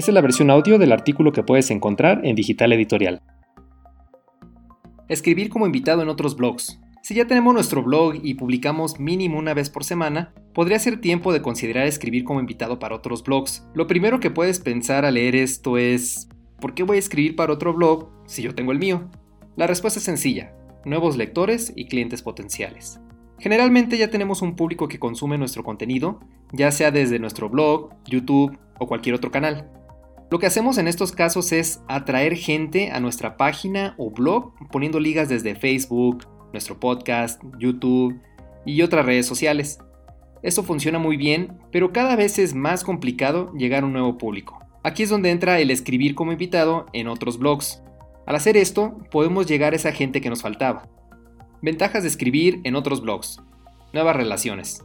Esta es la versión audio del artículo que puedes encontrar en Digital Editorial. Escribir como invitado en otros blogs. Si ya tenemos nuestro blog y publicamos mínimo una vez por semana, podría ser tiempo de considerar escribir como invitado para otros blogs. Lo primero que puedes pensar al leer esto es, ¿por qué voy a escribir para otro blog si yo tengo el mío? La respuesta es sencilla, nuevos lectores y clientes potenciales. Generalmente ya tenemos un público que consume nuestro contenido, ya sea desde nuestro blog, YouTube o cualquier otro canal. Lo que hacemos en estos casos es atraer gente a nuestra página o blog poniendo ligas desde Facebook, nuestro podcast, YouTube y otras redes sociales. Esto funciona muy bien, pero cada vez es más complicado llegar a un nuevo público. Aquí es donde entra el escribir como invitado en otros blogs. Al hacer esto, podemos llegar a esa gente que nos faltaba. Ventajas de escribir en otros blogs. Nuevas relaciones.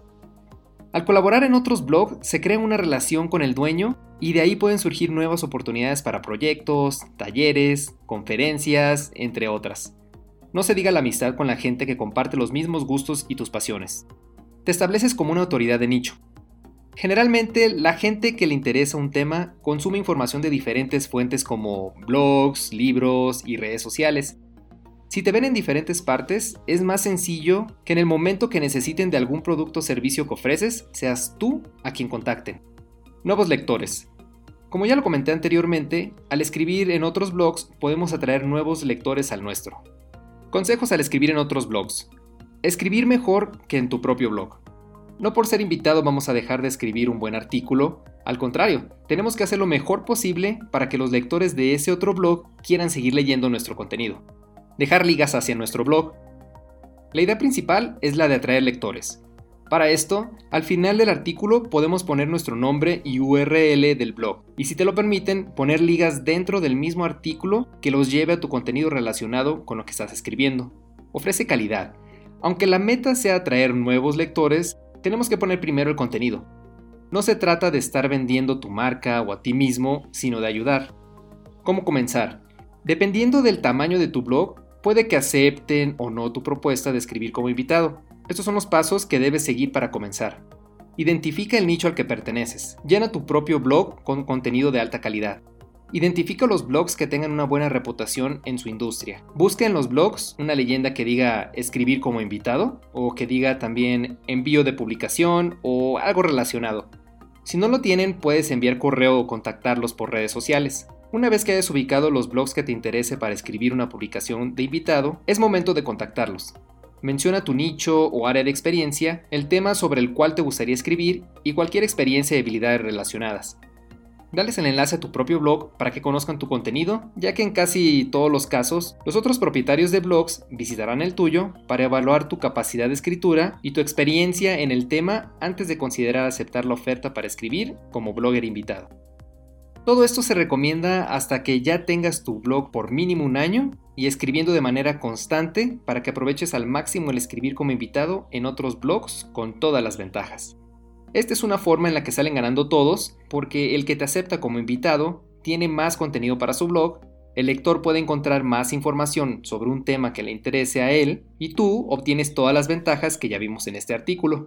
Al colaborar en otros blogs se crea una relación con el dueño y de ahí pueden surgir nuevas oportunidades para proyectos, talleres, conferencias, entre otras. No se diga la amistad con la gente que comparte los mismos gustos y tus pasiones. Te estableces como una autoridad de nicho. Generalmente la gente que le interesa un tema consume información de diferentes fuentes como blogs, libros y redes sociales, si te ven en diferentes partes, es más sencillo que en el momento que necesiten de algún producto o servicio que ofreces, seas tú a quien contacten. Nuevos lectores. Como ya lo comenté anteriormente, al escribir en otros blogs podemos atraer nuevos lectores al nuestro. Consejos al escribir en otros blogs. Escribir mejor que en tu propio blog. No por ser invitado vamos a dejar de escribir un buen artículo, al contrario, tenemos que hacer lo mejor posible para que los lectores de ese otro blog quieran seguir leyendo nuestro contenido dejar ligas hacia nuestro blog. La idea principal es la de atraer lectores. Para esto, al final del artículo podemos poner nuestro nombre y URL del blog, y si te lo permiten, poner ligas dentro del mismo artículo que los lleve a tu contenido relacionado con lo que estás escribiendo. Ofrece calidad. Aunque la meta sea atraer nuevos lectores, tenemos que poner primero el contenido. No se trata de estar vendiendo tu marca o a ti mismo, sino de ayudar. ¿Cómo comenzar? Dependiendo del tamaño de tu blog, puede que acepten o no tu propuesta de escribir como invitado. Estos son los pasos que debes seguir para comenzar. Identifica el nicho al que perteneces. Llena tu propio blog con contenido de alta calidad. Identifica los blogs que tengan una buena reputación en su industria. Busca en los blogs una leyenda que diga escribir como invitado o que diga también envío de publicación o algo relacionado. Si no lo tienen, puedes enviar correo o contactarlos por redes sociales. Una vez que hayas ubicado los blogs que te interese para escribir una publicación de invitado, es momento de contactarlos. Menciona tu nicho o área de experiencia, el tema sobre el cual te gustaría escribir y cualquier experiencia y habilidades relacionadas. Dales el enlace a tu propio blog para que conozcan tu contenido, ya que en casi todos los casos, los otros propietarios de blogs visitarán el tuyo para evaluar tu capacidad de escritura y tu experiencia en el tema antes de considerar aceptar la oferta para escribir como blogger invitado. Todo esto se recomienda hasta que ya tengas tu blog por mínimo un año y escribiendo de manera constante para que aproveches al máximo el escribir como invitado en otros blogs con todas las ventajas. Esta es una forma en la que salen ganando todos porque el que te acepta como invitado tiene más contenido para su blog, el lector puede encontrar más información sobre un tema que le interese a él y tú obtienes todas las ventajas que ya vimos en este artículo.